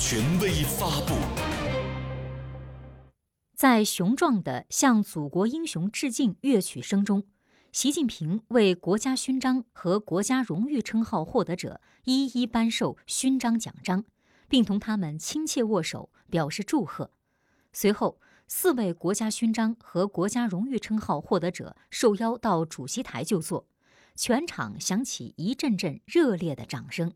权威发布。在雄壮的向祖国英雄致敬乐曲声中习近平为国家勋章和国家荣誉称号获得者一一颁授勋章奖章并同他们亲切握手表示祝贺。随后四位国家勋章和国家荣誉称号获得者受邀到主席台就座全场响起一阵阵热烈的掌声。